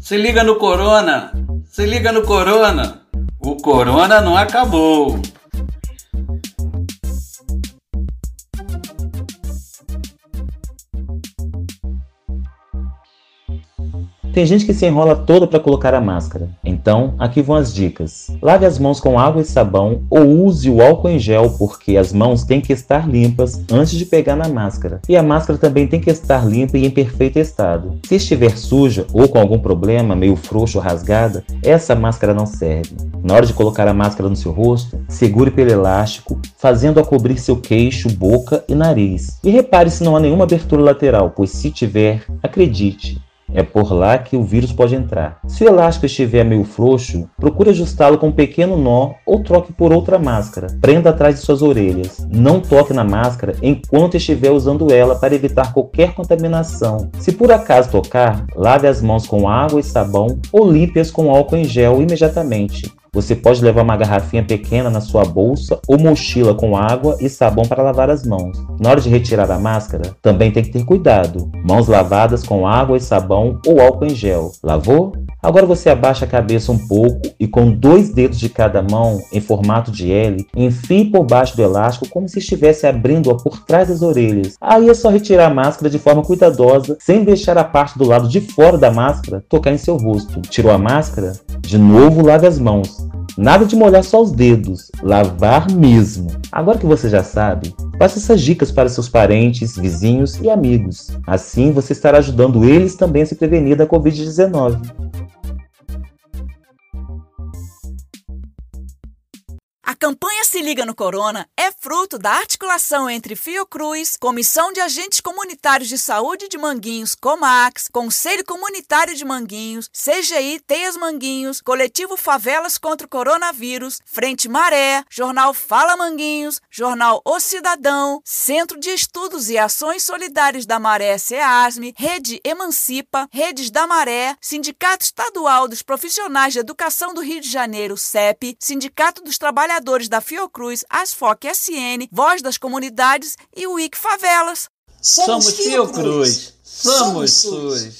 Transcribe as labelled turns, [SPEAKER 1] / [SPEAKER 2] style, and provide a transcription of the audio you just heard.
[SPEAKER 1] Se liga no Corona! Se liga no Corona! O Corona não acabou!
[SPEAKER 2] Tem gente que se enrola toda para colocar a máscara. Então, aqui vão as dicas. Lave as mãos com água e sabão ou use o álcool em gel, porque as mãos têm que estar limpas antes de pegar na máscara. E a máscara também tem que estar limpa e em perfeito estado. Se estiver suja ou com algum problema, meio frouxo ou rasgada, essa máscara não serve. Na hora de colocar a máscara no seu rosto, segure pelo elástico, fazendo-a cobrir seu queixo, boca e nariz. E repare se não há nenhuma abertura lateral, pois se tiver, acredite, é por lá que o vírus pode entrar. Se o elástico estiver meio frouxo, procure ajustá-lo com um pequeno nó ou troque por outra máscara. Prenda atrás de suas orelhas. Não toque na máscara enquanto estiver usando ela para evitar qualquer contaminação. Se por acaso tocar, lave as mãos com água e sabão ou limpe-as com álcool em gel imediatamente. Você pode levar uma garrafinha pequena na sua bolsa ou mochila com água e sabão para lavar as mãos. Na hora de retirar a máscara, também tem que ter cuidado. Mãos lavadas com água e sabão ou álcool em gel. Lavou? Agora você abaixa a cabeça um pouco e com dois dedos de cada mão, em formato de L, enfie por baixo do elástico como se estivesse abrindo-a por trás das orelhas. Aí é só retirar a máscara de forma cuidadosa, sem deixar a parte do lado de fora da máscara tocar em seu rosto. Tirou a máscara? De novo lave as mãos. Nada de molhar só os dedos, lavar mesmo. Agora que você já sabe, passe essas dicas para seus parentes, vizinhos e amigos. Assim você estará ajudando eles também a se prevenir da Covid-19.
[SPEAKER 3] Campanha Se Liga no Corona é fruto da articulação entre Fiocruz, Comissão de Agentes Comunitários de Saúde de Manguinhos, Comax, Conselho Comunitário de Manguinhos, CGI Teias Manguinhos, Coletivo Favelas contra o Coronavírus, Frente Maré, Jornal Fala Manguinhos, Jornal O Cidadão, Centro de Estudos e Ações Solidárias da Maré CEASME, Rede Emancipa, Redes da Maré, Sindicato Estadual dos Profissionais de Educação do Rio de Janeiro, CEP, Sindicato dos Trabalhadores da Fiocruz, Asfoc SN, Voz das Comunidades e o IC Favelas.
[SPEAKER 1] Somos, Somos Fiocruz. Somos SUS.